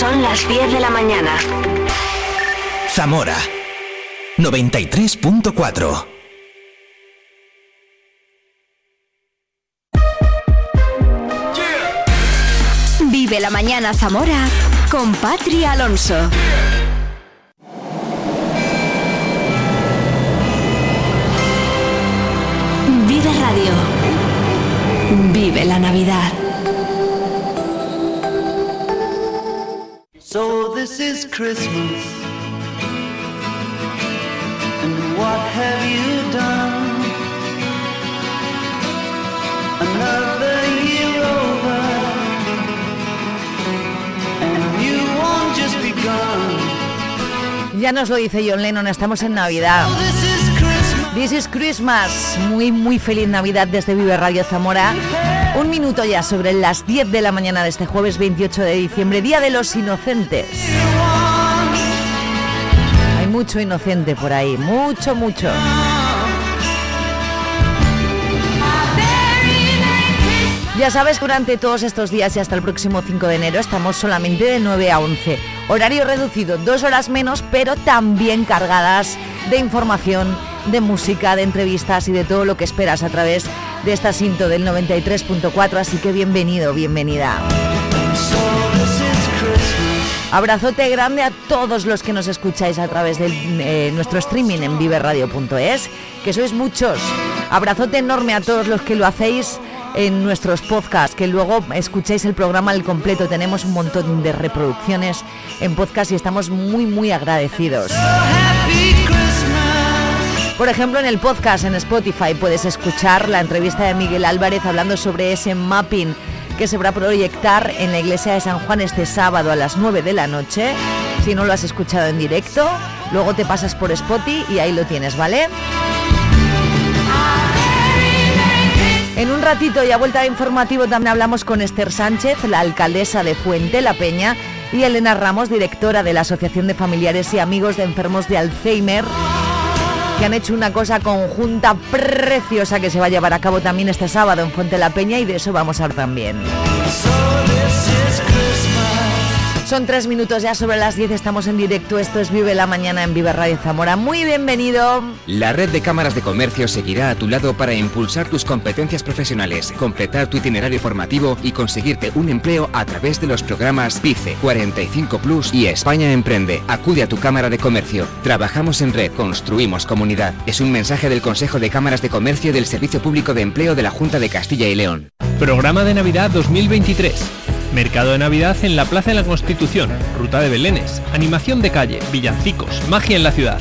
Son las 10 de la mañana. Zamora 93.4 Vive la mañana Zamora con Patri Alonso. Vive Radio. Vive la Navidad. So this is Christmas. And what have you done? Another year over. And you won't just begun. Ya nos lo dice John Lennon, estamos en Navidad. This is Christmas. Muy, muy feliz Navidad desde Vive Radio Zamora. Un minuto ya sobre las 10 de la mañana de este jueves 28 de diciembre, Día de los Inocentes. Hay mucho inocente por ahí, mucho, mucho. Ya sabes, durante todos estos días y hasta el próximo 5 de enero estamos solamente de 9 a 11. Horario reducido, dos horas menos, pero también cargadas de información, de música, de entrevistas y de todo lo que esperas a través de esta cinta del 93.4. Así que bienvenido, bienvenida. Abrazote grande a todos los que nos escucháis a través de eh, nuestro streaming en viverradio.es, que sois muchos. Abrazote enorme a todos los que lo hacéis en nuestros podcasts, que luego escucháis el programa al completo. Tenemos un montón de reproducciones en podcast y estamos muy, muy agradecidos. Por ejemplo, en el podcast en Spotify puedes escuchar la entrevista de Miguel Álvarez hablando sobre ese mapping que se va a proyectar en la iglesia de San Juan este sábado a las 9 de la noche. Si no lo has escuchado en directo, luego te pasas por Spotify y ahí lo tienes, ¿vale? En un ratito y a vuelta de informativo también hablamos con Esther Sánchez, la alcaldesa de Fuente La Peña, y Elena Ramos, directora de la Asociación de Familiares y Amigos de Enfermos de Alzheimer, que han hecho una cosa conjunta preciosa que se va a llevar a cabo también este sábado en Fuente La Peña y de eso vamos a hablar también. Son tres minutos ya sobre las 10, estamos en directo, esto es Vive la Mañana en Vive Radio Zamora. Muy bienvenido. La red de cámaras de comercio seguirá a tu lado para impulsar tus competencias profesionales, completar tu itinerario formativo y conseguirte un empleo a través de los programas PICE, 45 Plus y España Emprende. Acude a tu cámara de comercio. Trabajamos en red, construimos comunidad. Es un mensaje del Consejo de Cámaras de Comercio del Servicio Público de Empleo de la Junta de Castilla y León. Programa de Navidad 2023. Mercado de Navidad en la Plaza de la Constitución, Ruta de Belénes, animación de calle, villancicos, magia en la ciudad.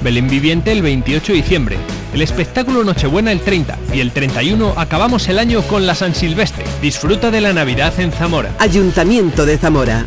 Belén Viviente el 28 de diciembre, el espectáculo Nochebuena el 30 y el 31 acabamos el año con la San Silvestre. Disfruta de la Navidad en Zamora. Ayuntamiento de Zamora.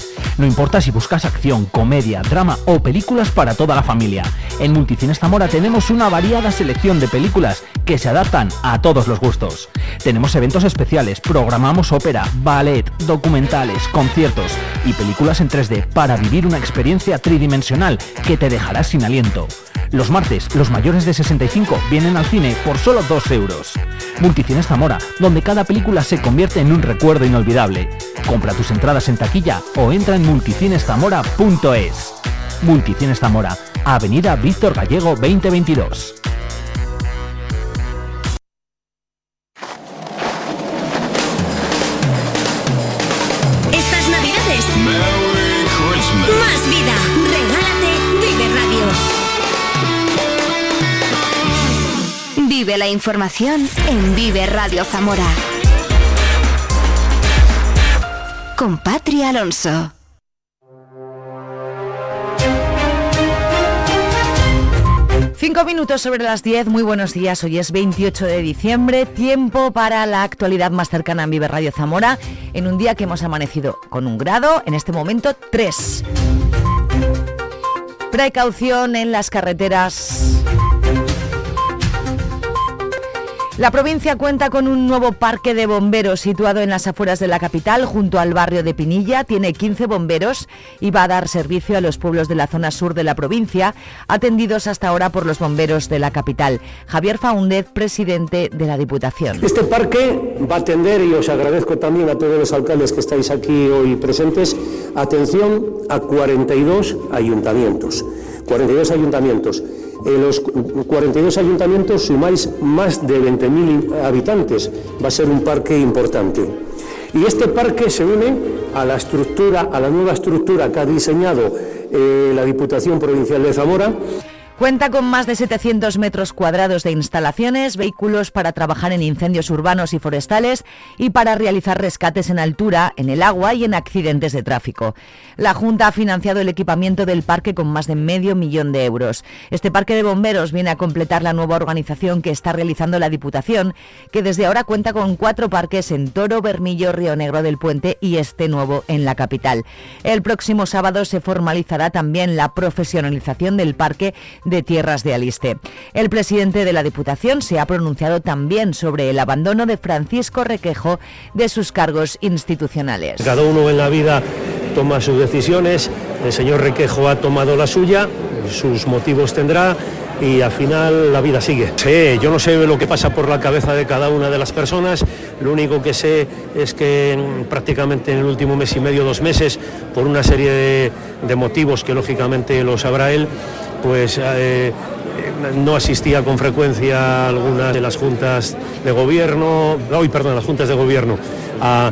No importa si buscas acción, comedia, drama o películas para toda la familia. En Multicines Zamora tenemos una variada selección de películas que se adaptan a todos los gustos. Tenemos eventos especiales, programamos ópera, ballet, documentales, conciertos y películas en 3D para vivir una experiencia tridimensional que te dejará sin aliento. Los martes, los mayores de 65 vienen al cine por solo 2 euros. Multicines Zamora, donde cada película se convierte en un recuerdo inolvidable. Compra tus entradas en taquilla o entra en multicineszamora.es. Multicines Zamora, Avenida Víctor Gallego 2022. La información en Vive Radio Zamora. Con Patria Alonso. Cinco minutos sobre las 10, muy buenos días. Hoy es 28 de diciembre, tiempo para la actualidad más cercana en Vive Radio Zamora, en un día que hemos amanecido con un grado, en este momento 3. Precaución en las carreteras. La provincia cuenta con un nuevo parque de bomberos situado en las afueras de la capital, junto al barrio de Pinilla. Tiene 15 bomberos y va a dar servicio a los pueblos de la zona sur de la provincia, atendidos hasta ahora por los bomberos de la capital. Javier Faúndez, presidente de la Diputación. Este parque va a atender, y os agradezco también a todos los alcaldes que estáis aquí hoy presentes, atención a 42 ayuntamientos. 42 ayuntamientos. En los 42 ayuntamientos sumáis más de 20.000 habitantes. Va a ser un parque importante. Y este parque se une a la estructura, a la nueva estructura que ha diseñado eh, la Diputación Provincial de Zamora. Cuenta con más de 700 metros cuadrados de instalaciones, vehículos para trabajar en incendios urbanos y forestales y para realizar rescates en altura, en el agua y en accidentes de tráfico. La Junta ha financiado el equipamiento del parque con más de medio millón de euros. Este parque de bomberos viene a completar la nueva organización que está realizando la Diputación, que desde ahora cuenta con cuatro parques en Toro, Bermillo, Río Negro del Puente y este nuevo en la capital. El próximo sábado se formalizará también la profesionalización del parque de Tierras de Aliste. El presidente de la Diputación se ha pronunciado también sobre el abandono de Francisco Requejo de sus cargos institucionales. Cada uno en la vida toma sus decisiones, el señor Requejo ha tomado la suya, sus motivos tendrá y al final la vida sigue. Sí, yo no sé lo que pasa por la cabeza de cada una de las personas, lo único que sé es que prácticamente en el último mes y medio, dos meses, por una serie de, motivos que lógicamente lo sabrá él, pues eh, no asistía con frecuencia a algunas de las juntas de gobierno, hoy perdón, a las juntas de gobierno, a,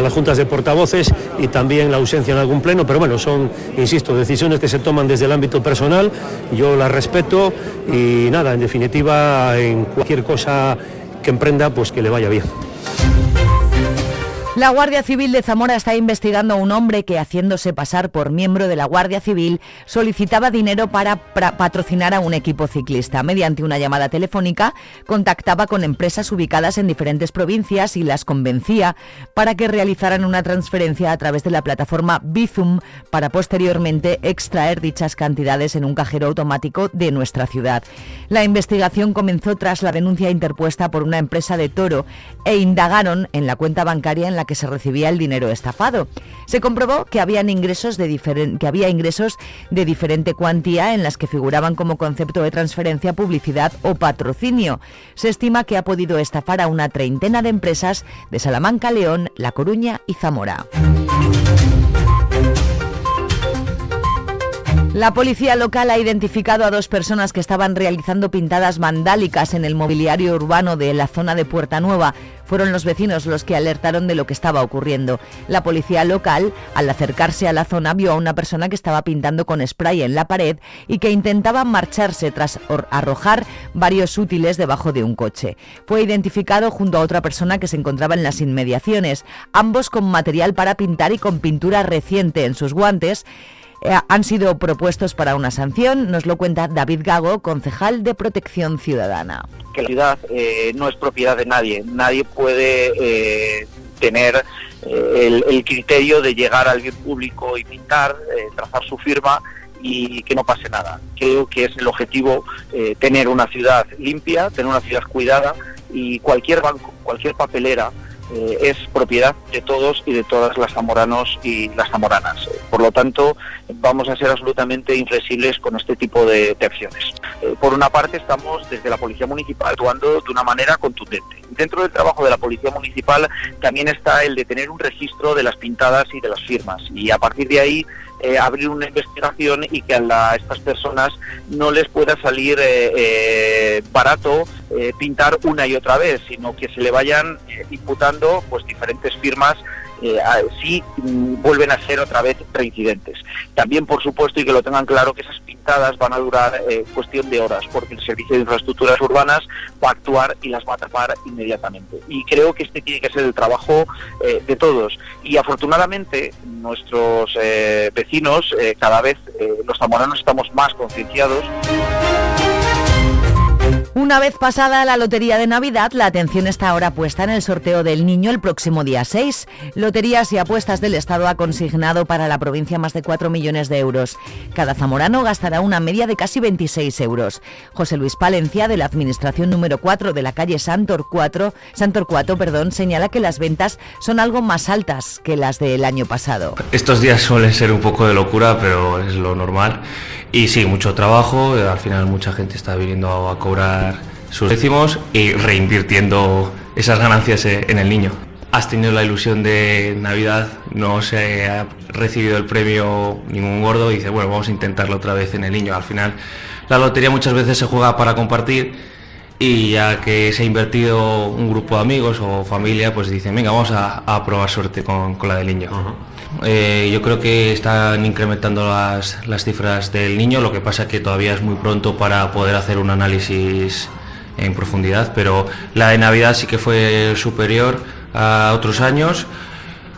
las juntas de portavoces y también la ausencia en algún pleno, pero bueno, son, insisto, decisiones que se toman desde el ámbito personal, yo las respeto y nada, en definitiva, en cualquier cosa que emprenda, pues que le vaya bien. La Guardia Civil de Zamora está investigando a un hombre que, haciéndose pasar por miembro de la Guardia Civil, solicitaba dinero para patrocinar a un equipo ciclista. Mediante una llamada telefónica, contactaba con empresas ubicadas en diferentes provincias y las convencía para que realizaran una transferencia a través de la plataforma Bizum para posteriormente extraer dichas cantidades en un cajero automático de nuestra ciudad. La investigación comenzó tras la denuncia interpuesta por una empresa de Toro e indagaron en la cuenta bancaria en la que se recibía el dinero estafado. Se comprobó que, habían ingresos de que había ingresos de diferente cuantía en las que figuraban como concepto de transferencia, publicidad o patrocinio. Se estima que ha podido estafar a una treintena de empresas de Salamanca, León, La Coruña y Zamora. La policía local ha identificado a dos personas que estaban realizando pintadas vandálicas en el mobiliario urbano de la zona de Puerta Nueva. Fueron los vecinos los que alertaron de lo que estaba ocurriendo. La policía local, al acercarse a la zona, vio a una persona que estaba pintando con spray en la pared y que intentaba marcharse tras arrojar varios útiles debajo de un coche. Fue identificado junto a otra persona que se encontraba en las inmediaciones, ambos con material para pintar y con pintura reciente en sus guantes eh, han sido propuestos para una sanción. Nos lo cuenta David Gago, concejal de Protección Ciudadana. Que la ciudad eh, no es propiedad de nadie. Nadie puede eh, tener el, el, criterio de llegar al bien público y pintar, trazar su firma y que no pase nada. Creo que es el objetivo tener una ciudad limpia, tener una ciudad cuidada y cualquier banco, cualquier papelera eh, es propiedad de todos y de todas las zamoranos y las zamoranas. Por lo tanto, vamos a ser absolutamente inflexibles con este tipo de, acciones. Eh, por una parte, estamos desde la Policía Municipal actuando de una manera contundente. Dentro del trabajo de la Policía Municipal también está el de tener un registro de las pintadas y de las firmas y a partir de ahí eh, abrir una investigación y que a, estas personas no les pueda salir eh, eh, barato pintar una y otra vez, sino que se le vayan imputando pues diferentes firmas si mm, vuelven a ser otra vez reincidentes. También, por supuesto, y que lo tengan claro, que esas pintadas van a durar cuestión de horas, porque el Servicio de Infraestructuras Urbanas va a actuar y las va a tapar inmediatamente. Y creo que este tiene que ser el trabajo de todos. Y afortunadamente, nuestros vecinos eh, cada vez eh, los zamoranos estamos más concienciados. Una vez pasada la lotería de Navidad, la atención está ahora puesta en el sorteo del niño el próximo día 6. Loterías y apuestas del Estado ha consignado para la provincia más de 4 millones de euros. Cada zamorano gastará una media de casi 26 euros. José Luis Palencia, de la Administración número 4 de la calle Santor 4, Santor 4 perdón, señala que las ventas son algo más altas que las del año pasado. Estos días suelen ser un poco de locura, pero es lo normal. Y sí, mucho trabajo, al final mucha gente está viniendo a cobrar sus décimos y reinvirtiendo esas ganancias en el niño. Has tenido la ilusión de Navidad, no se ha recibido el premio ningún gordo y dice, bueno, vamos a intentarlo otra vez en el niño. Al final la lotería muchas veces se juega para compartir y ya que se ha invertido un grupo de amigos o familia, pues dicen, venga, vamos a, probar suerte con, la del niño. Eh, yo creo que están incrementando las, cifras del niño, lo que pasa que todavía es muy pronto para poder hacer un análisis en profundidad, pero la de Navidad sí que fue superior a otros años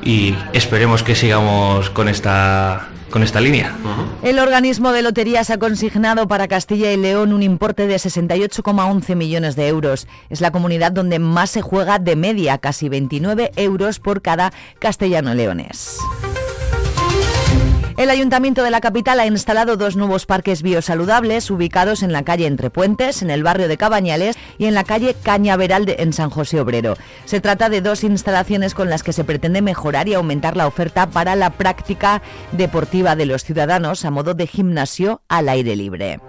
y esperemos que sigamos con esta con esta línea. El organismo de loterías ha consignado para Castilla y León un importe de 68,11 millones de euros. Es la comunidad donde más se juega de media, casi 29 euros por cada castellano leonés. El Ayuntamiento de la capital ha instalado dos nuevos parques biosaludables ubicados en la calle Entre Puentes, en el barrio de Cabañales y en la calle Cañaveral de, en San José Obrero. Se trata de dos instalaciones con las que se pretende mejorar y aumentar la oferta para la práctica deportiva de los ciudadanos a modo de gimnasio al aire libre.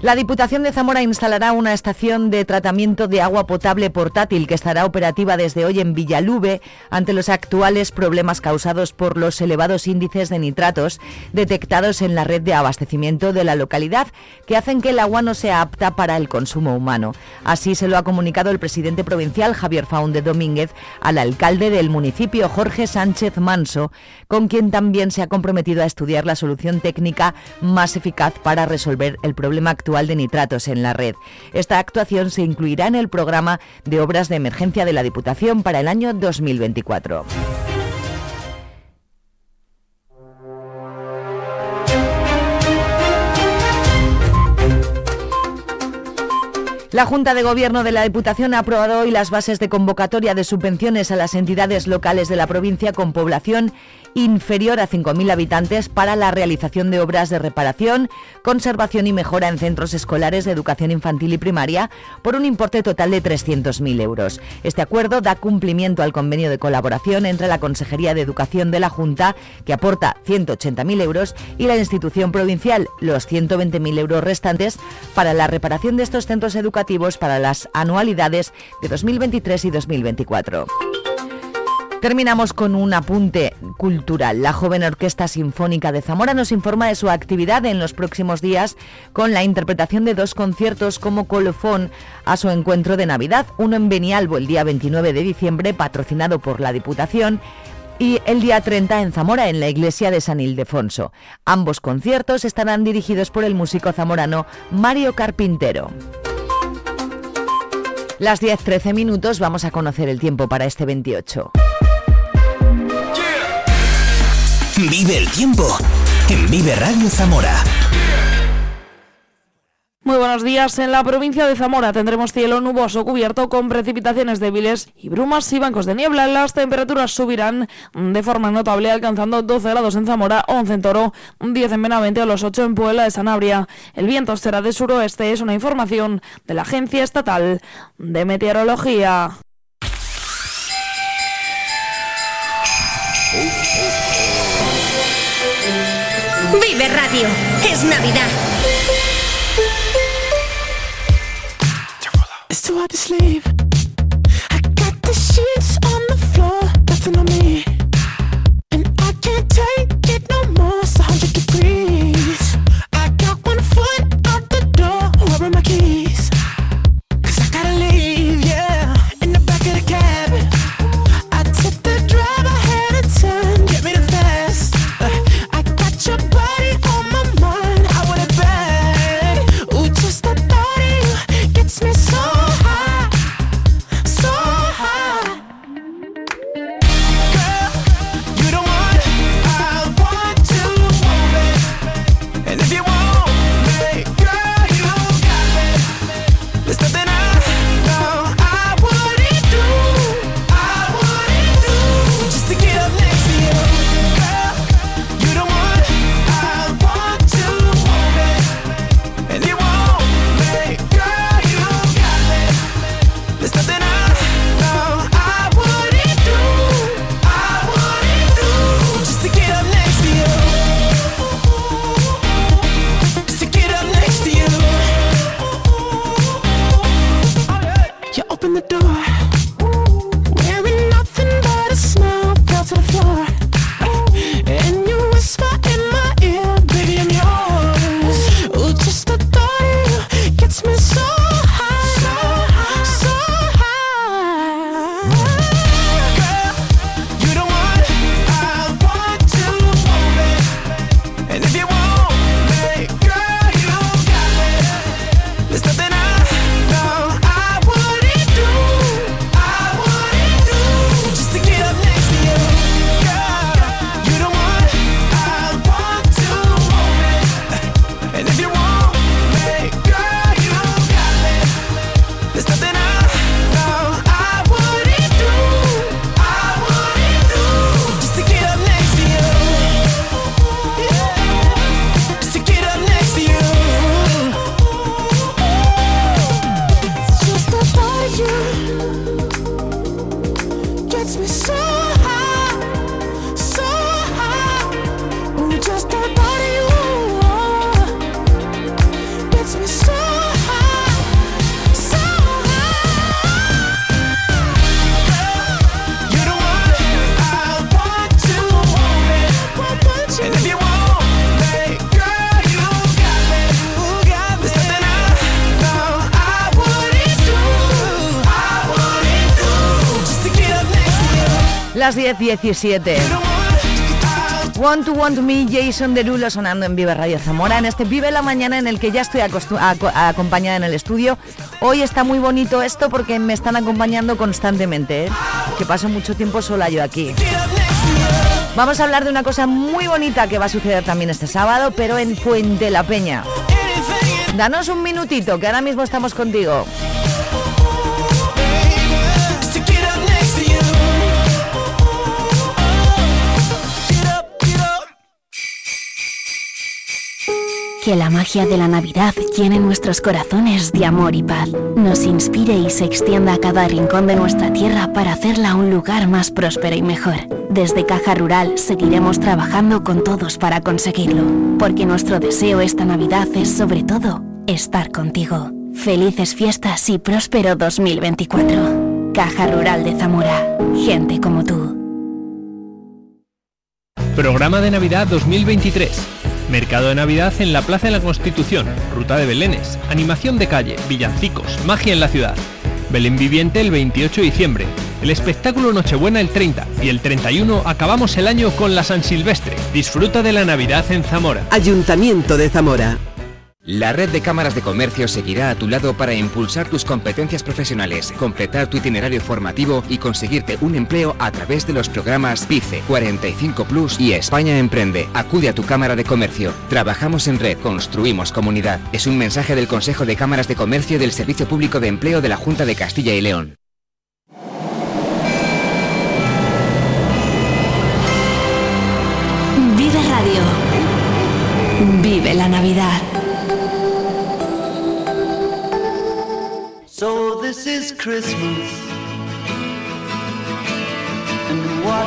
La Diputación de Zamora instalará una estación de tratamiento de agua potable portátil que estará operativa desde hoy en Villalube ante los actuales problemas causados por los elevados índices de nitratos detectados en la red de abastecimiento de la localidad que hacen que el agua no sea apta para el consumo humano. Así se lo ha comunicado el presidente provincial Javier Faunde Domínguez al alcalde del municipio Jorge Sánchez Manso, con quien también se ha comprometido a estudiar la solución técnica más eficaz para resolver el problema actual de nitratos en la red. Esta actuación se incluirá en el programa de obras de emergencia de la Diputación para el año 2024. La Junta de Gobierno de la Diputación ha aprobado hoy las bases de convocatoria de subvenciones a las entidades locales de la provincia con población inferior a 5.000 habitantes para la realización de obras de reparación, conservación y mejora en centros escolares de educación infantil y primaria por un importe total de 300.000 euros. Este acuerdo da cumplimiento al convenio de colaboración entre la Consejería de Educación de la Junta, que aporta 180.000 euros, y la institución provincial, los 120.000 euros restantes, para la reparación de estos centros educativos para las anualidades de 2023 y 2024. Terminamos con un apunte cultural. La joven Orquesta Sinfónica de Zamora nos informa de su actividad en los próximos días con la interpretación de dos conciertos como colofón a su encuentro de Navidad, uno en Benialbo el día 29 de diciembre, patrocinado por la Diputación, y el día 30 en Zamora, en la iglesia de San Ildefonso. Ambos conciertos estarán dirigidos por el músico zamorano Mario Carpintero. Las 10-13 minutos vamos a conocer el tiempo para este 28. Vive el tiempo en Vive Radio Zamora. Muy buenos días. En la provincia de Zamora tendremos cielo nuboso cubierto con precipitaciones débiles y brumas y bancos de niebla. Las temperaturas subirán de forma notable, alcanzando 12 grados en Zamora, 11 en Toro, 10 en Benavente o los 8 en Puebla de Sanabria. El viento será de suroeste, es una información de la Agencia Estatal de Meteorología. Vive Radio. Es Navidad. It's too hard to sleep. I got the sheets on the floor, nothing on me. 17. Want to Want Me, Jason Derulo sonando en Vive Radio Zamora, en este Vive la Mañana en el que ya estoy acompañada en el estudio. Hoy está muy bonito esto porque me están acompañando constantemente, ¿eh? que paso mucho tiempo sola yo aquí. Vamos a hablar de una cosa muy bonita que va a suceder también este sábado, pero en Fuente la Peña. Danos un minutito, que ahora mismo estamos contigo. Que la magia de la Navidad llene nuestros corazones de amor y paz, nos inspire y se extienda a cada rincón de nuestra tierra para hacerla un lugar más próspero y mejor. Desde Caja Rural seguiremos trabajando con todos para conseguirlo, porque nuestro deseo esta Navidad es sobre todo estar contigo. Felices fiestas y próspero 2024. Caja Rural de Zamora. Gente como tú. Programa de Navidad 2023. Mercado de Navidad en la Plaza de la Constitución, Ruta de Belénes, animación de calle, villancicos, magia en la ciudad. Belén Viviente el 28 de diciembre, el espectáculo Nochebuena el 30 y el 31 acabamos el año con la San Silvestre. Disfruta de la Navidad en Zamora. Ayuntamiento de Zamora. La red de cámaras de comercio seguirá a tu lado para impulsar tus competencias profesionales, completar tu itinerario formativo y conseguirte un empleo a través de los programas PICE 45 Plus y España Emprende. Acude a tu cámara de comercio. Trabajamos en red, construimos comunidad. Es un mensaje del Consejo de Cámaras de Comercio del Servicio Público de Empleo de la Junta de Castilla y León. Vive Radio. Vive la Navidad. This is Christmas. And what?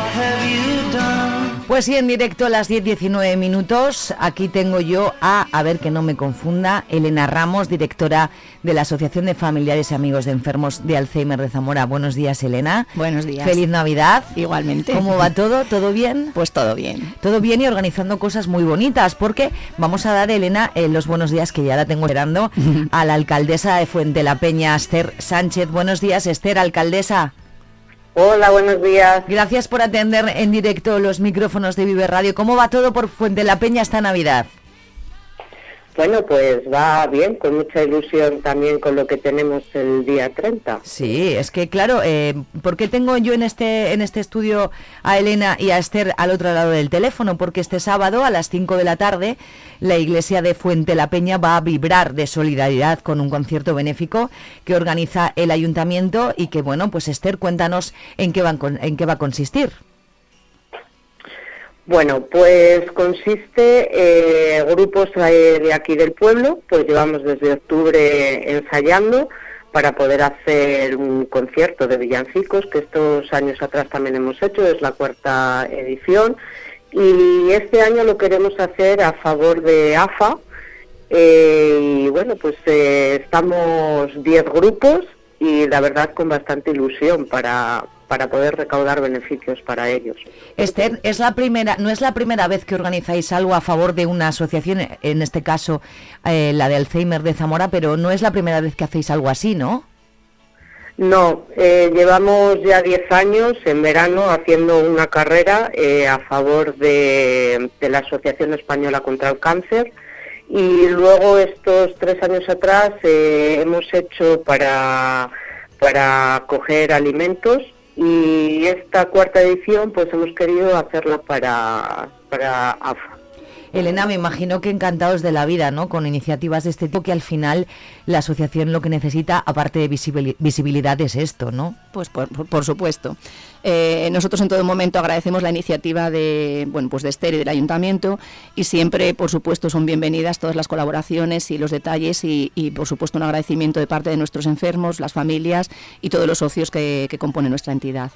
Pues sí, en directo a las 10.19 minutos. Aquí tengo yo a, a ver que no me confunda, Elena Ramos, directora de la Asociación de Familiares y Amigos de Enfermos de Alzheimer de Zamora. Buenos días, Elena. Buenos días. Feliz Navidad. Igualmente. ¿Cómo va todo? ¿Todo bien? Pues todo bien. Todo bien y organizando cosas muy bonitas, porque vamos a dar, Elena, eh, los buenos días que ya la tengo esperando a la alcaldesa de Fuente la Peña, Esther Sánchez. Buenos días, Esther, alcaldesa. Hola, buenos días. Gracias por atender en directo los micrófonos de Vive Radio. ¿Cómo va todo por Fuente la Peña esta Navidad? Bueno, pues va bien, con mucha ilusión también con lo que tenemos el día 30. Sí, es que claro, eh, ¿por qué tengo yo en este, en este estudio a Elena y a Esther al otro lado del teléfono? Porque este sábado a las 5 de la tarde la iglesia de Fuente la Peña va a vibrar de solidaridad con un concierto benéfico que organiza el ayuntamiento y que, bueno, pues Esther, cuéntanos en qué, van en qué va a consistir. Bueno, pues consiste eh, grupos eh, de aquí del pueblo, pues llevamos desde octubre ensayando para poder hacer un concierto de villancicos que estos años atrás también hemos hecho, es la cuarta edición. Y este año lo queremos hacer a favor de AFA eh, y bueno, pues eh, estamos 10 grupos y la verdad con bastante ilusión para, para poder recaudar beneficios para ellos. Esther, es la primera, no es la primera vez que organizáis algo a favor de una asociación, en este caso eh, la de Alzheimer de Zamora, pero no es la primera vez que hacéis algo así, ¿no? No, eh, llevamos ya 10 años en verano haciendo una carrera eh, a favor de, de, la Asociación Española contra el Cáncer y luego estos tres años atrás eh, hemos hecho para, para coger alimentos y esta cuarta edición pues hemos querido hacerla para, para. Elena, me imagino que encantados de la vida, ¿no? Con iniciativas de este tipo que al final la asociación lo que necesita, aparte de visibilidad, es esto, ¿no? Pues por, supuesto. Eh, nosotros en todo momento agradecemos la iniciativa de, bueno, pues de Esther y del Ayuntamiento y siempre, por supuesto, son bienvenidas todas las colaboraciones y los detalles y, por supuesto, un agradecimiento de parte de nuestros enfermos, las familias y todos los socios que componen nuestra entidad.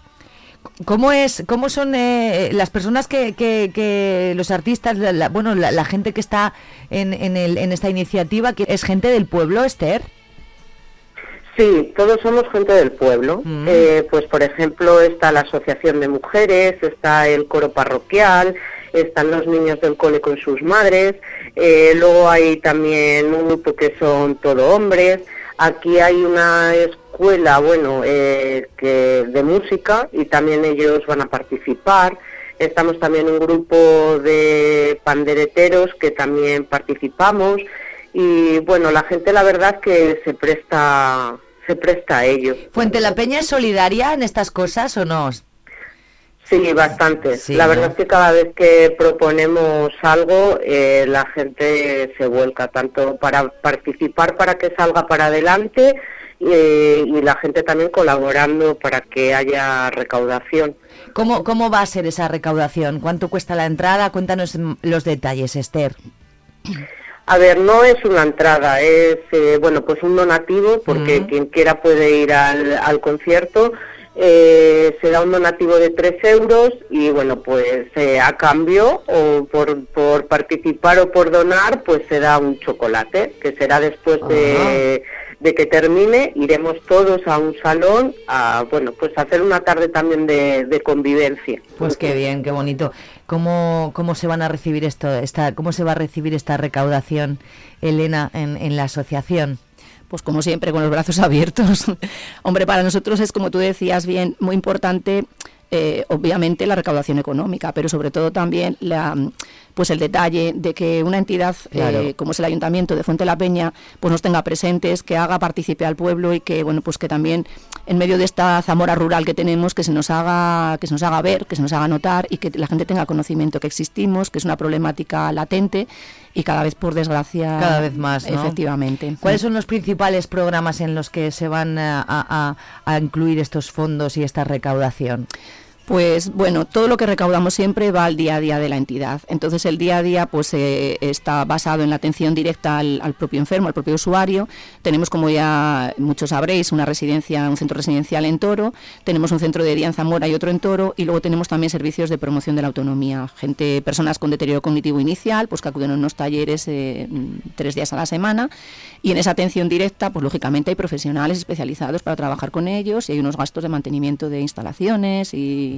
¿Cómo es, cómo son eh, las personas que, que, los artistas, la, bueno, la, gente que está en, en, el, en esta iniciativa, que es gente del pueblo, Esther? Sí, todos somos gente del pueblo. Mm. Eh, pues, por ejemplo, está la Asociación de Mujeres, está el coro parroquial, están los niños del cole con sus madres, eh, luego hay también un grupo que son todo hombres. Aquí hay una escuela, bueno, eh, que de música y también ellos van a participar. Estamos también un grupo de pandereteros que también participamos y bueno, la gente la verdad que se presta se presta a ello. ¿Fuente la Peña es solidaria en estas cosas o no? Sí, bastante. la verdad es que cada vez que proponemos algo, eh, la gente se vuelca, tanto para participar para que salga para adelante eh, y la gente también colaborando para que haya recaudación. ¿Cómo, ¿Cómo va a ser esa recaudación? ¿Cuánto cuesta la entrada? Cuéntanos los detalles, Esther. A ver, no es una entrada, es eh, bueno pues un donativo porque quien quiera puede ir al, al concierto eh, se da un donativo de 3 euros y bueno, pues eh, a cambio o por, por participar o por donar, pues se da un chocolate, que será después de, de, que termine, iremos todos a un salón a, bueno, pues hacer una tarde también de, convivencia. Pues qué bien, qué bonito. ¿Cómo, ¿Cómo se van a recibir esto, esta, cómo se va a recibir esta recaudación, Elena, en, en la asociación? pues como siempre, con los brazos abiertos. Hombre, para nosotros es, como tú decías bien, muy importante eh, obviamente la recaudación económica, pero sobre todo también la, pues el detalle de que una entidad eh, como es el Ayuntamiento de Fuente la Peña pues nos tenga presentes, que haga partícipe al pueblo y que bueno pues que también en medio de esta Zamora rural que tenemos que se nos haga que se nos haga ver, que se nos haga notar y que la gente tenga conocimiento que existimos, que es una problemática latente y cada vez por desgracia cada vez más efectivamente. Cuáles son los principales programas en los que se van a incluir estos fondos y esta recaudación pues bueno, todo lo que recaudamos siempre va al día a día de la entidad. Entonces el día a día pues eh, está basado en la atención directa al, propio enfermo, al propio usuario. Tenemos, como ya muchos sabréis, una residencia, un centro residencial en Toro, tenemos un centro de día en Zamora y otro en Toro, y luego tenemos también servicios de promoción de la autonomía. Gente, personas con deterioro cognitivo inicial, pues que acuden a unos talleres eh, tres días a la semana, y en esa atención directa, pues lógicamente hay profesionales especializados para trabajar con ellos y hay unos gastos de mantenimiento de instalaciones y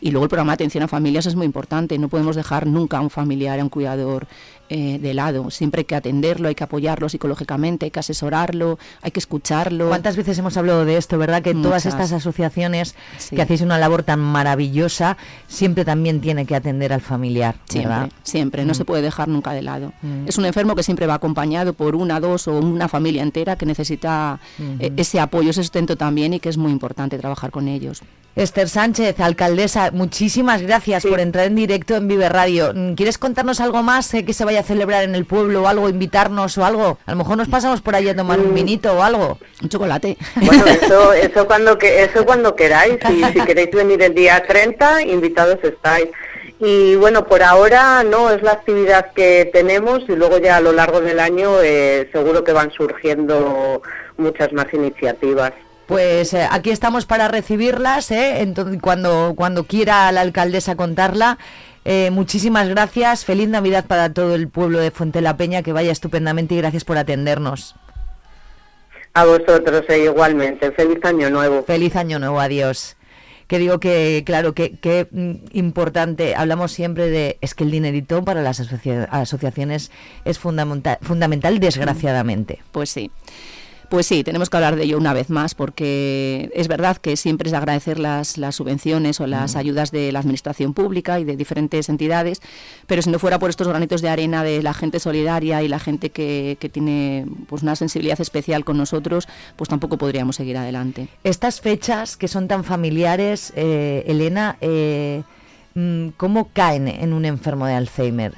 y, luego el programa de atención a familias es muy importante. No podemos dejar nunca a un familiar, a un cuidador eh, de lado. Siempre hay que atenderlo, hay que apoyarlo psicológicamente, hay que asesorarlo, hay que escucharlo. ¿Cuántas veces hemos hablado de esto, verdad? Que todas estas asociaciones que hacéis una labor tan maravillosa, siempre también tiene que atender al familiar. Siempre, siempre. No mm. se puede dejar nunca de lado. Mm. Es un enfermo que siempre va acompañado por una, dos o una familia entera que necesita eh, ese apoyo, ese sustento también y que es muy importante trabajar con ellos. Esther Sánchez, alcaldesa, muchísimas gracias por entrar en directo en Vive Radio. ¿Quieres contarnos algo más eh, que se vaya a celebrar en el pueblo o algo, invitarnos o algo? A lo mejor nos pasamos por ahí a tomar un mm. vinito o algo. Un chocolate. Bueno, eso, eso, cuando, que, eso cuando queráis. Y si queréis venir el día 30, invitados estáis. Y bueno, por ahora no es la actividad que tenemos y luego ya a lo largo del año eh, seguro que van surgiendo muchas más iniciativas. Pues eh, aquí estamos para recibirlas, ¿eh? Entonces, cuando, cuando quiera la alcaldesa contarla. Eh, muchísimas gracias, feliz Navidad para todo el pueblo de Fuente la Peña, que vaya estupendamente y gracias por atendernos. A vosotros e igualmente. Feliz año nuevo. Feliz año nuevo, adiós. Que digo que, claro, que, que mm, importante, hablamos siempre de, es que el dinerito para las asocia- asociaciones es fundamental, fundamental desgraciadamente. Pues sí. Pues sí, tenemos que hablar de ello una vez más porque es verdad que siempre es de agradecer las, las subvenciones o las ayudas de la administración pública y de diferentes entidades, pero si no fuera por estos granitos de arena de la gente solidaria y la gente que, que tiene pues una sensibilidad especial con nosotros, pues tampoco podríamos seguir adelante. Estas fechas que son tan familiares, eh, Elena, eh, mm, ¿cómo caen en un enfermo de Alzheimer?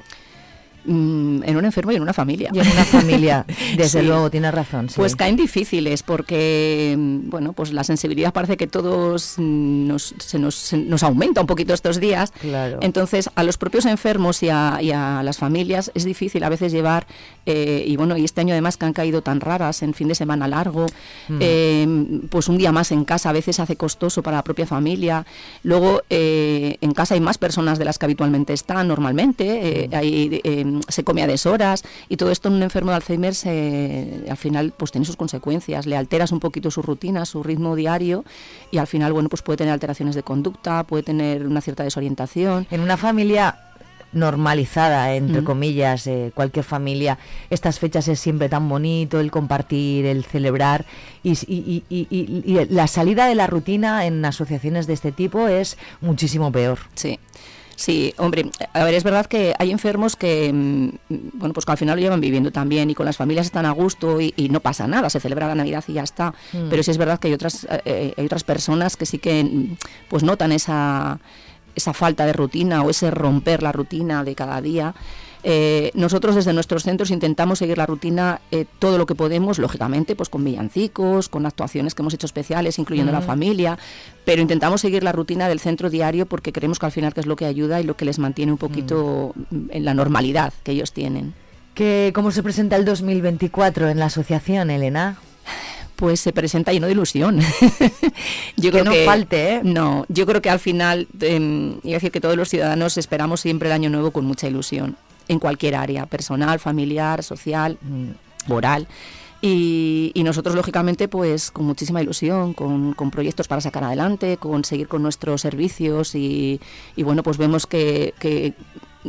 Mm, en un enfermo y en una familia. Y en una familia, desde Sí. luego, tienes razón. sí. Pues caen difíciles porque, mm, bueno, pues la sensibilidad parece que todos mm, nos, se nos, se nos aumenta un poquito estos días. Claro. Entonces, a los propios enfermos y a, y a las familias es difícil a veces llevar, eh, y bueno, y este año además que han caído tan raras en fin de semana largo, Mm. eh, pues un día más en casa a veces hace costoso para la propia familia. Luego, eh, en casa hay más personas de las que habitualmente están normalmente, eh, hay, eh, se come a deshoras y todo esto en un enfermo de Alzheimer se- al final pues tiene sus consecuencias. Le alteras un poquito su rutina, su ritmo diario y al final, bueno, pues puede tener alteraciones de conducta, puede tener una cierta desorientación. En una familia normalizada, entre Mm. comillas, eh, cualquier familia, estas fechas es siempre tan bonito, el compartir, el celebrar, y, y- y- y la salida de la rutina en asociaciones de este tipo es muchísimo peor. Sí. Sí, hombre, a ver, es verdad que hay enfermos que, mm, bueno, pues que al final lo llevan viviendo también y con las familias están a gusto y, y no pasa nada, se celebra la Navidad y ya está. Mm. Pero sí es verdad que hay otras, eh, eh, hay otras personas que sí que, mm, pues notan esa, esa falta de rutina o ese romper la rutina de cada día. Eh, nosotros desde nuestros centros intentamos seguir la rutina eh, todo lo que podemos, lógicamente, pues con villancicos, con actuaciones que hemos hecho especiales, incluyendo la familia, pero intentamos seguir la rutina del centro diario porque creemos que al final que es lo que ayuda y lo que les mantiene un poquito mm, en la normalidad que ellos tienen. Que, ¿Cómo se presenta el 2024 en la asociación, Elena? Pues se presenta lleno de ilusión. yo Que no falte, ¿eh? No, yo creo que al final, eh, iba a decir que todos los ciudadanos esperamos siempre el año nuevo con mucha ilusión, en cualquier área, personal, familiar, social, Mm. moral. Y, y nosotros, lógicamente, pues con muchísima ilusión, con, con proyectos para sacar adelante, con seguir con nuestros servicios y, y bueno, pues vemos que, que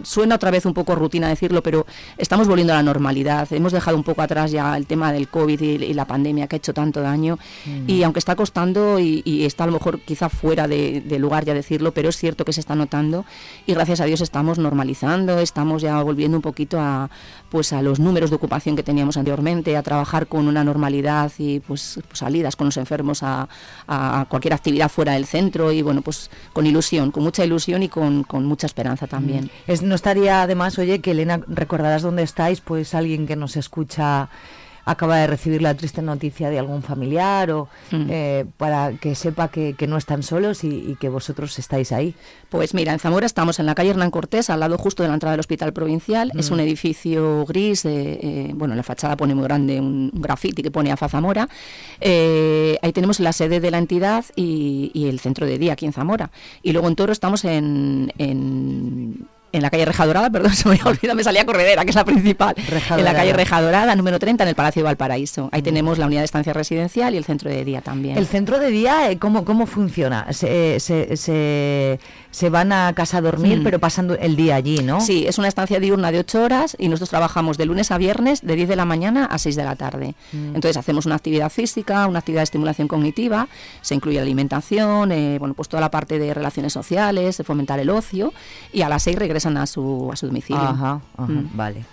suena otra vez un poco rutina decirlo, pero estamos volviendo a la normalidad. Hemos dejado un poco atrás ya el tema del COVID y, y la pandemia que ha hecho tanto daño. Mm. Y aunque está costando y, y está a lo mejor quizá fuera de, de lugar ya decirlo, pero es cierto que se está notando y gracias a Dios estamos normalizando, estamos ya volviendo un poquito a pues a los números de ocupación que teníamos anteriormente, a trabajar con una normalidad y pues, pues salidas con los enfermos a, a cualquier actividad fuera del centro y bueno, pues con ilusión, con mucha ilusión y con, con mucha esperanza también. Es, no estaría además, oye, que Elena, recordarás dónde estáis, pues alguien que nos escucha acaba de recibir la triste noticia de algún familiar o Mm. eh, para que sepa que, que no están solos y, y que vosotros estáis ahí. Pues mira, en Zamora estamos en la calle Hernán Cortés, al lado justo de la entrada del Hospital Provincial. Es Mm. un edificio gris, eh, eh, bueno, en la fachada pone muy grande un, un graffiti que pone AFA Zamora. Ahí tenemos la sede de la entidad y, y el centro de día aquí en Zamora. Y luego en Toro estamos en... en en la calle Reja Dorada, perdón, se me había olvidado, me salía Corredera, que es la principal. En la calle Dorada. Reja Dorada, número 30, en el Palacio de Valparaíso. Ahí tenemos la unidad de estancia residencial y el centro de día también. El centro de día, eh, ¿cómo, cómo funciona? Se, eh, se, se, se van a casa a dormir, Mm. pero pasando el día allí, ¿no? Sí, es una estancia diurna de 8 horas y nosotros trabajamos de lunes a viernes de 10 de la mañana a 6 de la tarde. Mm. Entonces hacemos una actividad física, una actividad de estimulación cognitiva, se incluye la alimentación, eh, bueno, pues toda la parte de relaciones sociales, de fomentar el ocio y a las 6 regresan a su, a su domicilio. Ajá, ajá, Mm. vale.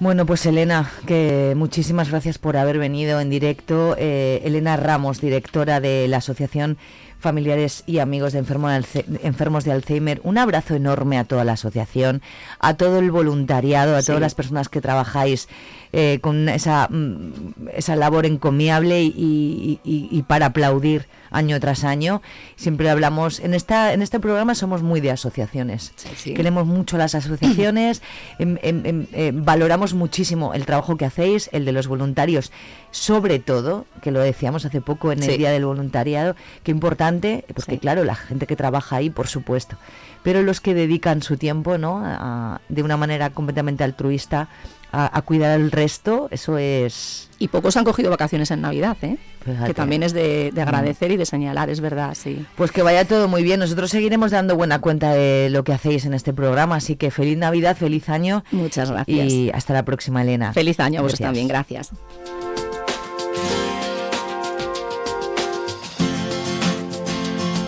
Bueno, pues Elena, que muchísimas gracias por haber venido en directo. Eh, Elena Ramos, directora de la Asociación Familiares y Amigos de Enfermos de Alzheimer. Un abrazo enorme a toda la asociación, a todo el voluntariado, a Sí. todas las personas que trabajáis eh, con esa, mm, esa labor encomiable y, y- y- y para aplaudir año tras año. Siempre hablamos, en, esta, en este programa somos muy de asociaciones. sí. Queremos mucho las asociaciones, em- em- em, eh, valoramos muchísimo el trabajo que hacéis, el de los voluntarios, sobre todo, que lo decíamos hace poco en el Sí. Día del Voluntariado, que importante, porque claro, la gente que trabaja ahí, por supuesto, pero los que dedican su tiempo, ¿no? A- de una manera completamente altruista a, a cuidar al resto, eso es... Y pocos han cogido vacaciones en Navidad, ¿eh? Fíjate. que también es de, de agradecer y de señalar, es verdad, sí. Pues que vaya todo muy bien. Nosotros seguiremos dando buena cuenta de lo que hacéis en este programa. Así que feliz Navidad, feliz año. Muchas gracias. Y hasta la próxima, Elena. Feliz año a vosotros también, gracias.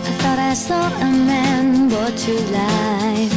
I thought I saw a man brought to life.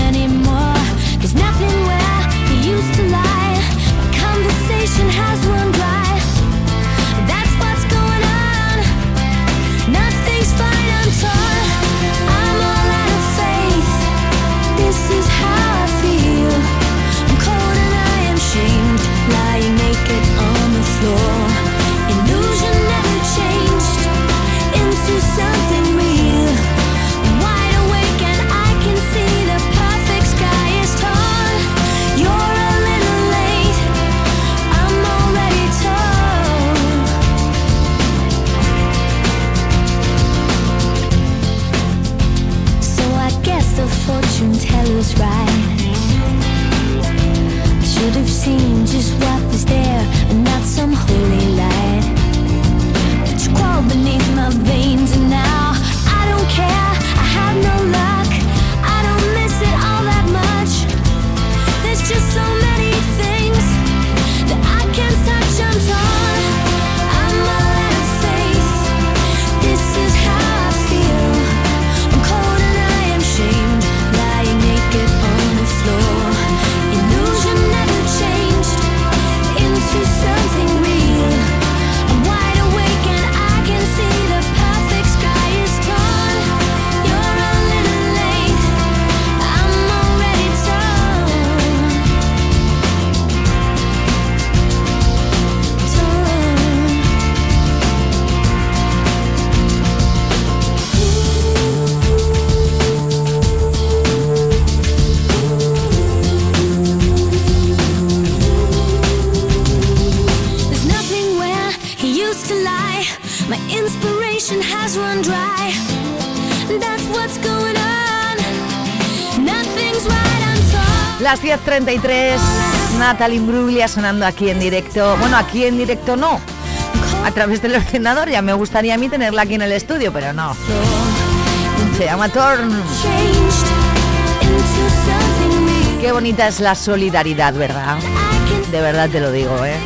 seen just what 33, Natalie Imbruglia sonando aquí en directo. Bueno, aquí en directo no. A través del ordenador ya me gustaría a mí tenerla aquí en el estudio, pero no. Se llama Torn. Qué bonita es la solidaridad, ¿verdad? De verdad te lo digo, ¿eh?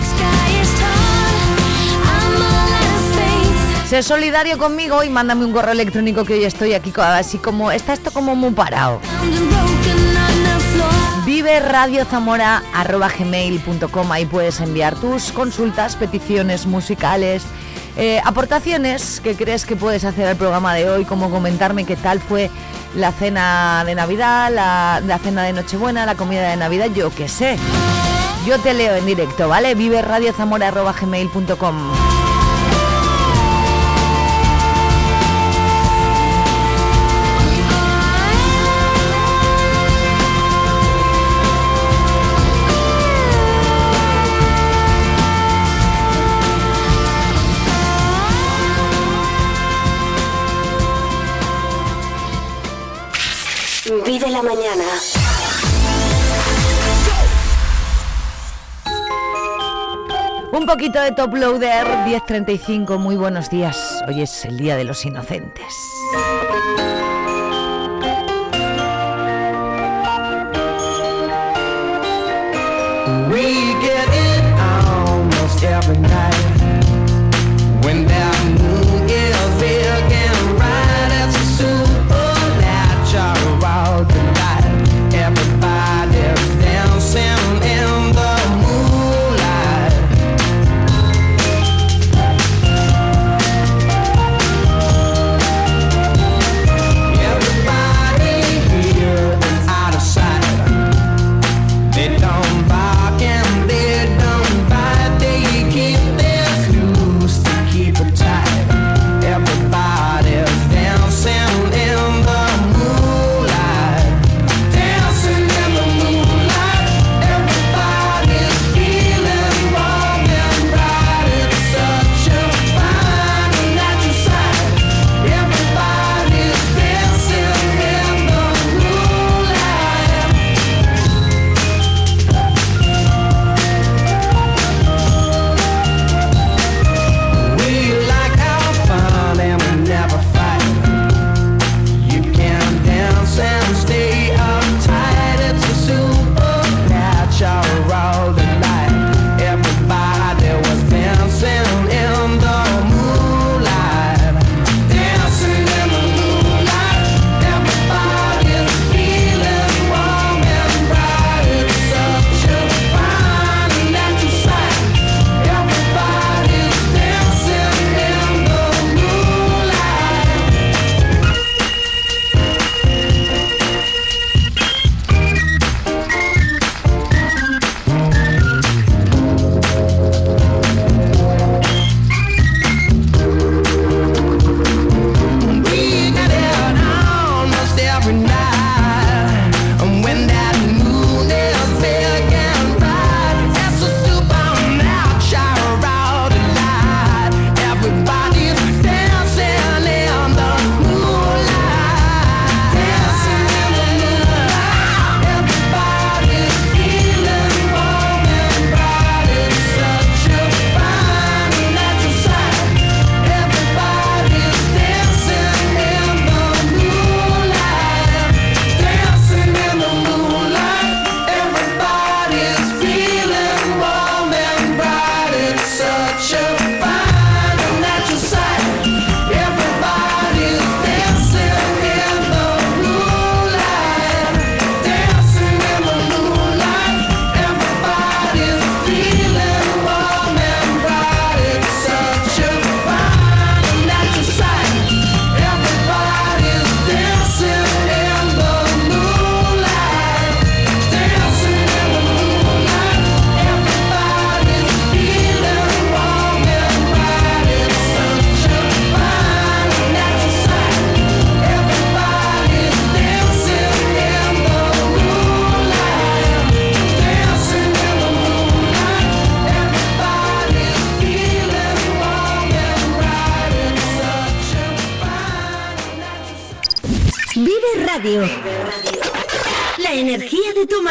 Sé solidario conmigo y mándame un correo electrónico que hoy estoy aquí así como... Está esto como muy parado. Vive Radio Zamora arroba gmail.com Ahí puedes enviar tus consultas, peticiones musicales, eh, aportaciones que crees que puedes hacer al programa de hoy, como comentarme qué tal fue la cena de Navidad, la, la cena de Nochebuena, la comida de Navidad, yo qué sé. Yo te leo en directo, ¿vale? Vive mañana. Un poquito de top loader, 10.35, muy buenos días. Hoy es el Día de los Inocentes. We get it almost every night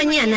не,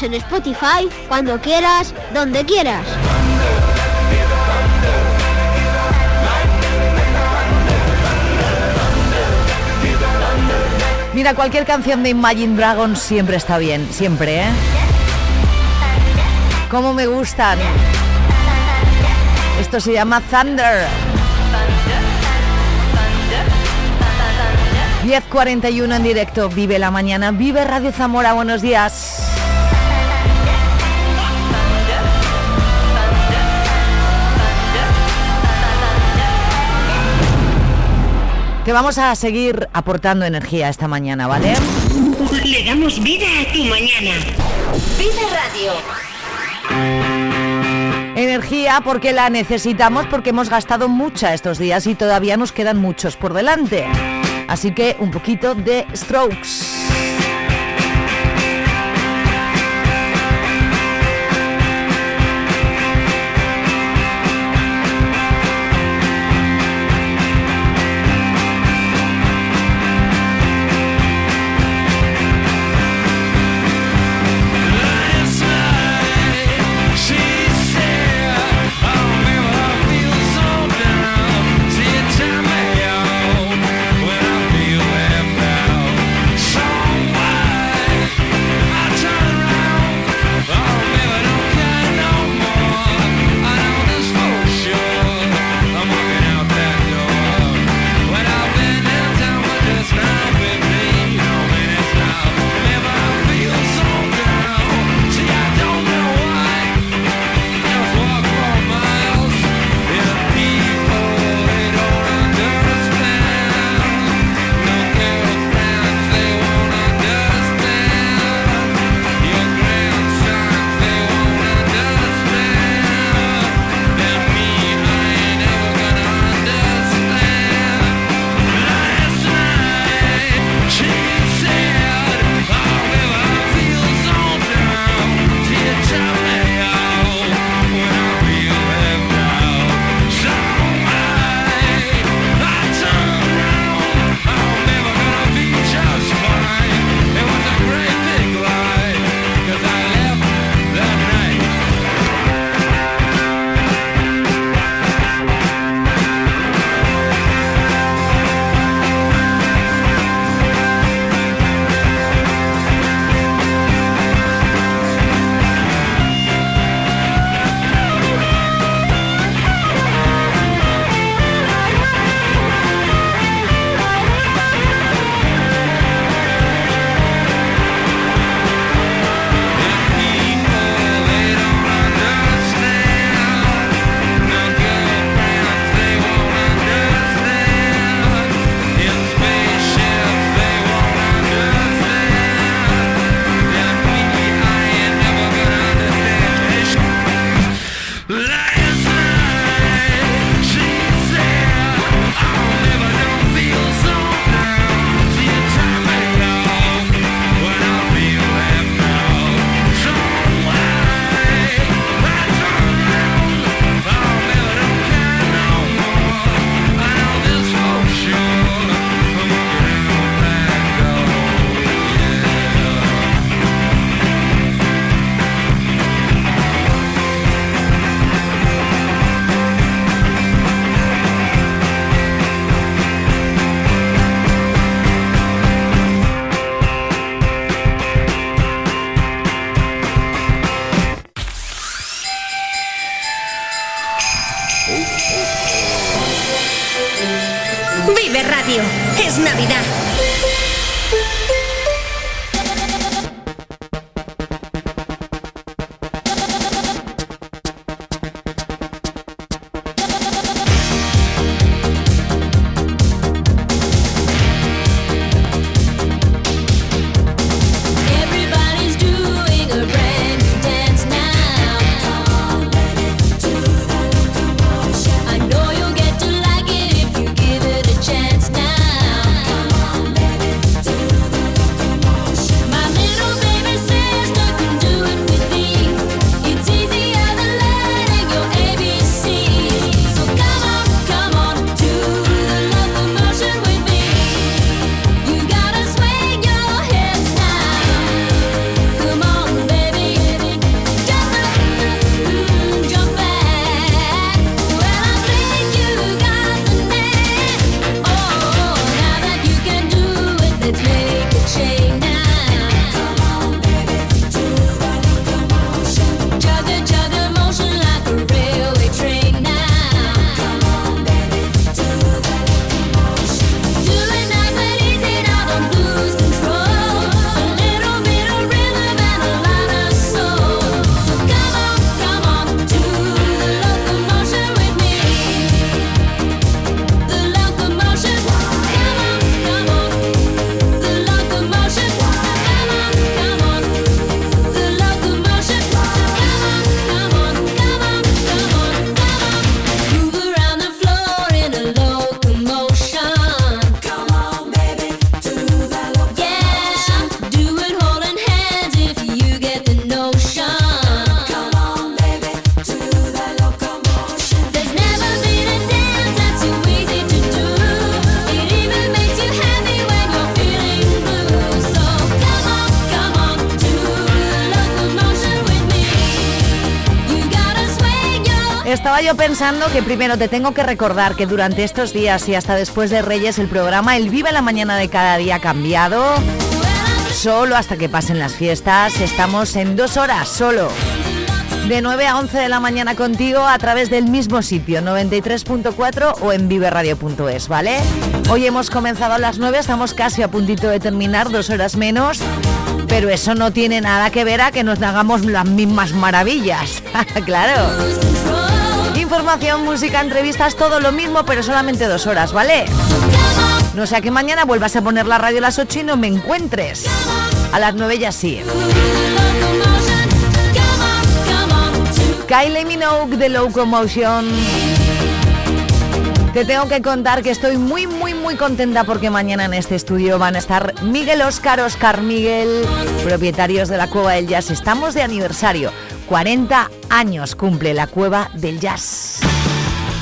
En Spotify cuando quieras, donde quieras. Mira, cualquier canción de Imagine Dragons siempre está bien, siempre, ¿eh? ¿Cómo me gustan? Esto se llama Thunder. 10.41 en directo, vive la mañana, vive Radio Zamora, buenos días. Vamos a seguir aportando energía esta mañana, ¿vale? Le damos vida a tu mañana. Vive Radio. Energía porque la necesitamos porque hemos gastado mucha estos días y todavía nos quedan muchos por delante. Así que un poquito de strokes. Que primero te tengo que recordar que durante estos días y hasta después de Reyes el programa El Vive la Mañana de cada día ha cambiado. Solo hasta que pasen las fiestas. Estamos en dos horas solo. De 9 a 11 de la mañana contigo a través del mismo sitio, 93.4 o en viveradio.es, ¿vale? Hoy hemos comenzado a las 9, estamos casi a puntito de terminar, dos horas menos. Pero eso no tiene nada que ver a que nos hagamos las mismas maravillas. claro. Información, música, entrevistas, todo lo mismo, pero solamente dos horas, ¿vale? No sea que mañana vuelvas a poner la radio a las 8 y no me encuentres. A las 9 ya sí. Kylie Minogue de Locomotion. Te tengo que contar que estoy muy, muy, muy contenta porque mañana en este estudio van a estar Miguel Oscar, Oscar Miguel, propietarios de la Cueva del Jazz. Estamos de aniversario. 40 años cumple la Cueva del Jazz.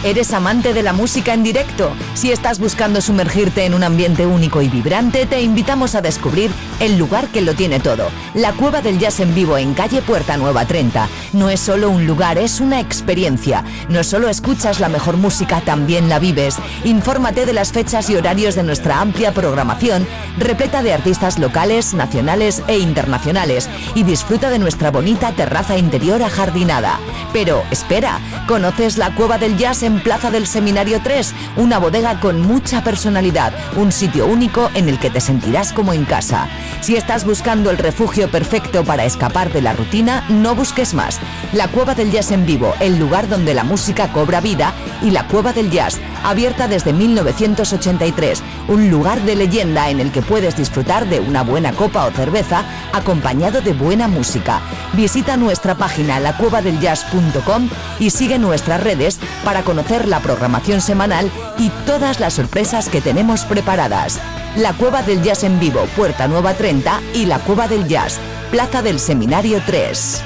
¿Eres amante de la música en directo? Si estás buscando sumergirte en un ambiente único y vibrante, te invitamos a descubrir el lugar que lo tiene todo. La Cueva del Jazz en vivo en calle Puerta Nueva 30. No es solo un lugar, es una experiencia. No solo escuchas la mejor música, también la vives. Infórmate de las fechas y horarios de nuestra amplia programación, repleta de artistas locales, nacionales e internacionales, y disfruta de nuestra bonita terraza interior ajardinada. Pero espera, ¿conoces la Cueva del Jazz en Plaza del Seminario 3? Una bodega con mucha personalidad, un sitio único en el que te sentirás como en casa. Si estás buscando el refugio perfecto para escapar de la rutina, no busques más. La Cueva del Jazz en vivo, el lugar donde la música cobra vida, y la Cueva del Jazz, abierta desde 1983, un lugar de leyenda en el que puedes disfrutar de una buena copa o cerveza acompañado de buena música. Visita nuestra página lacuevadeljazz.com y sigue nuestras redes para conocer la programación semanal y todas las sorpresas que tenemos preparadas. La Cueva del Jazz en vivo, Puerta Nueva 30 y la Cueva del Jazz, Plaza del Seminario 3.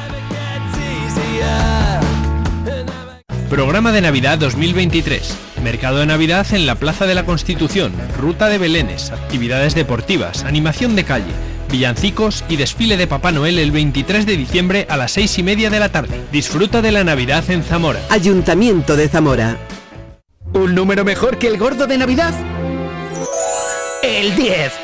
Programa de Navidad 2023. Mercado de Navidad en la Plaza de la Constitución, Ruta de Belenes, actividades deportivas, animación de calle, villancicos y desfile de Papá Noel el 23 de diciembre a las 6 y media de la tarde. Disfruta de la Navidad en Zamora. Ayuntamiento de Zamora. ¿Un número mejor que el gordo de Navidad? El 10.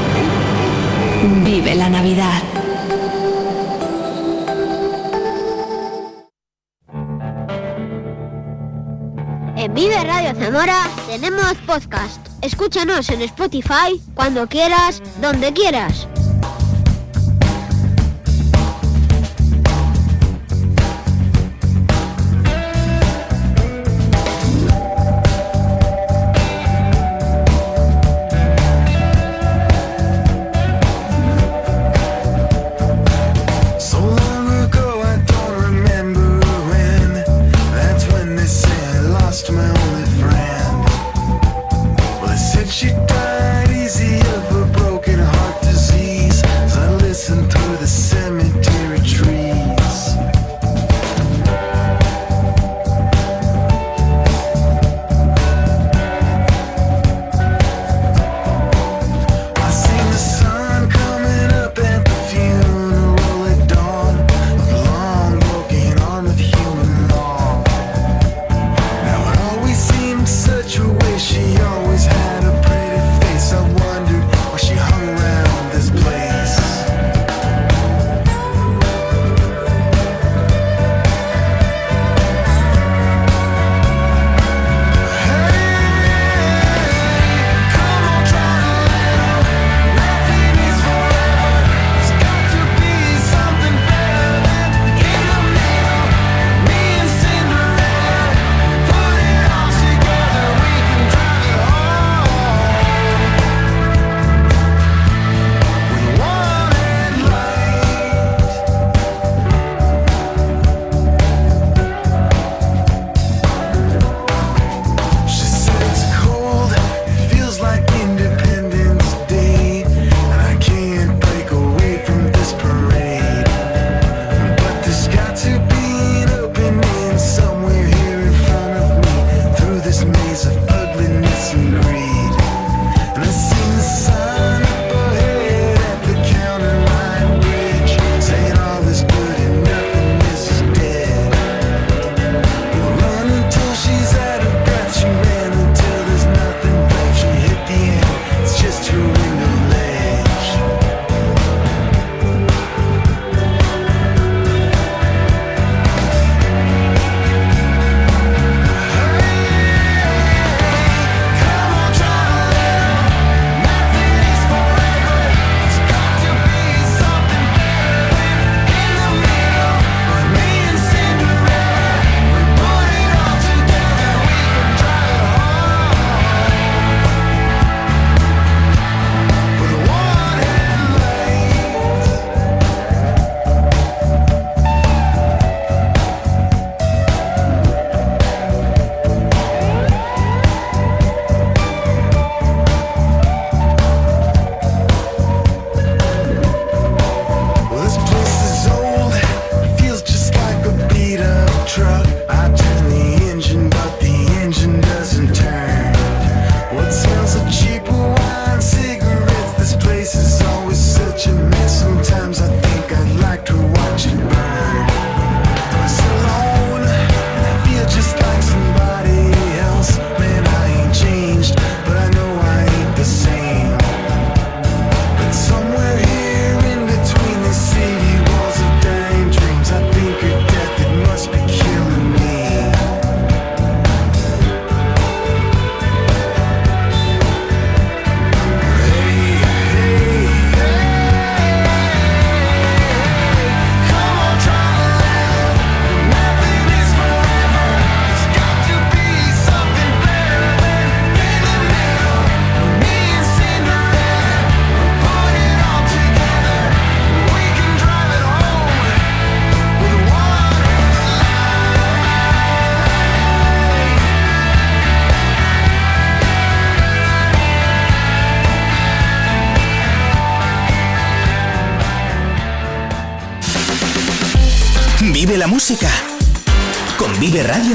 Vive la Navidad. En Vive Radio Zamora tenemos podcast. Escúchanos en Spotify cuando quieras, donde quieras.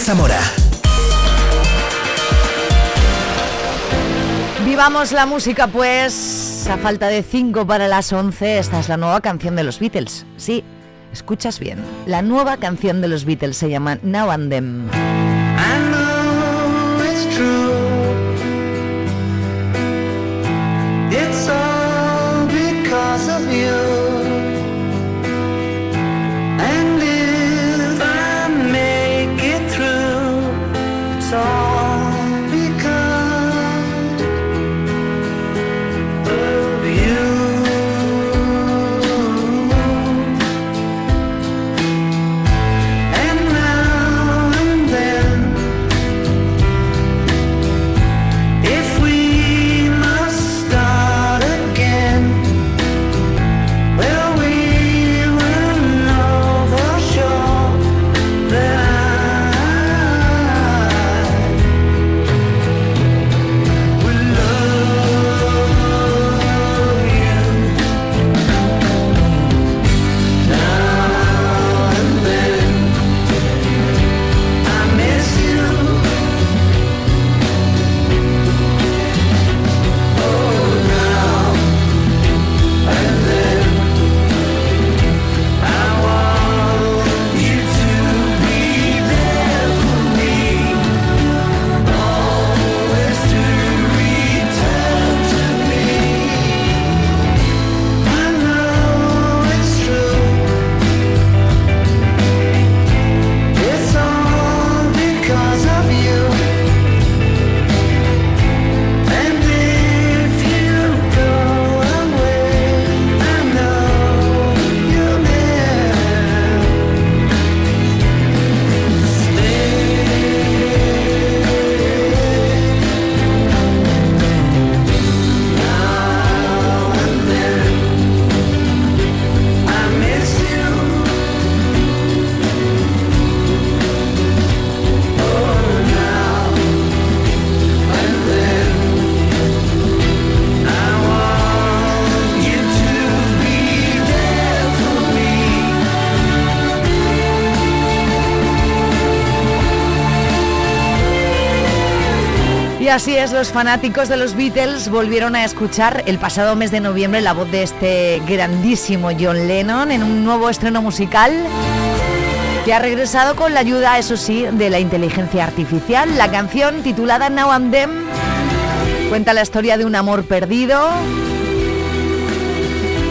Zamora. Vivamos la música, pues. A falta de 5 para las 11, esta es la nueva canción de los Beatles. Sí, escuchas bien. La nueva canción de los Beatles se llama Now and Then. Así es, los fanáticos de los Beatles volvieron a escuchar el pasado mes de noviembre la voz de este grandísimo John Lennon en un nuevo estreno musical que ha regresado con la ayuda, eso sí, de la inteligencia artificial. La canción titulada Now and Then cuenta la historia de un amor perdido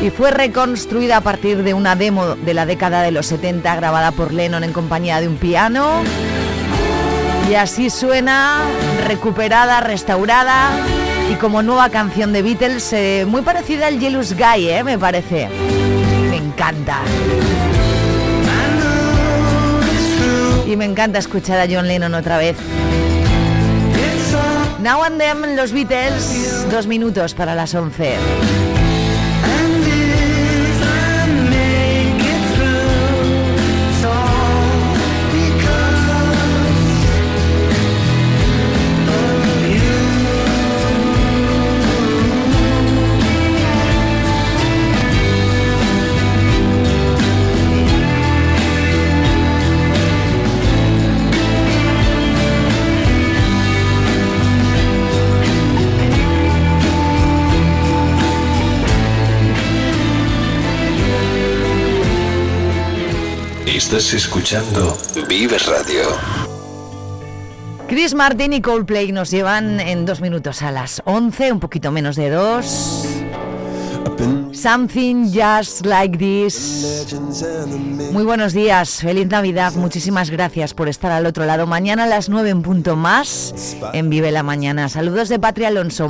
y fue reconstruida a partir de una demo de la década de los 70 grabada por Lennon en compañía de un piano. Y así suena, recuperada, restaurada y como nueva canción de Beatles, eh, muy parecida al Jealous Guy, eh, me parece. Me encanta. Y me encanta escuchar a John Lennon otra vez. Now and Then, los Beatles, dos minutos para las 11. Estás escuchando Vive Radio. Chris Martin y Coldplay nos llevan en dos minutos a las 11, un poquito menos de dos. Something just like this. Muy buenos días, feliz Navidad, muchísimas gracias por estar al otro lado. Mañana a las 9 en punto más en Vive la Mañana. Saludos de Patria Alonso.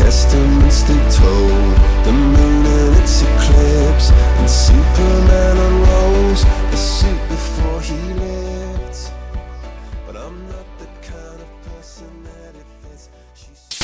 testaments they told the moon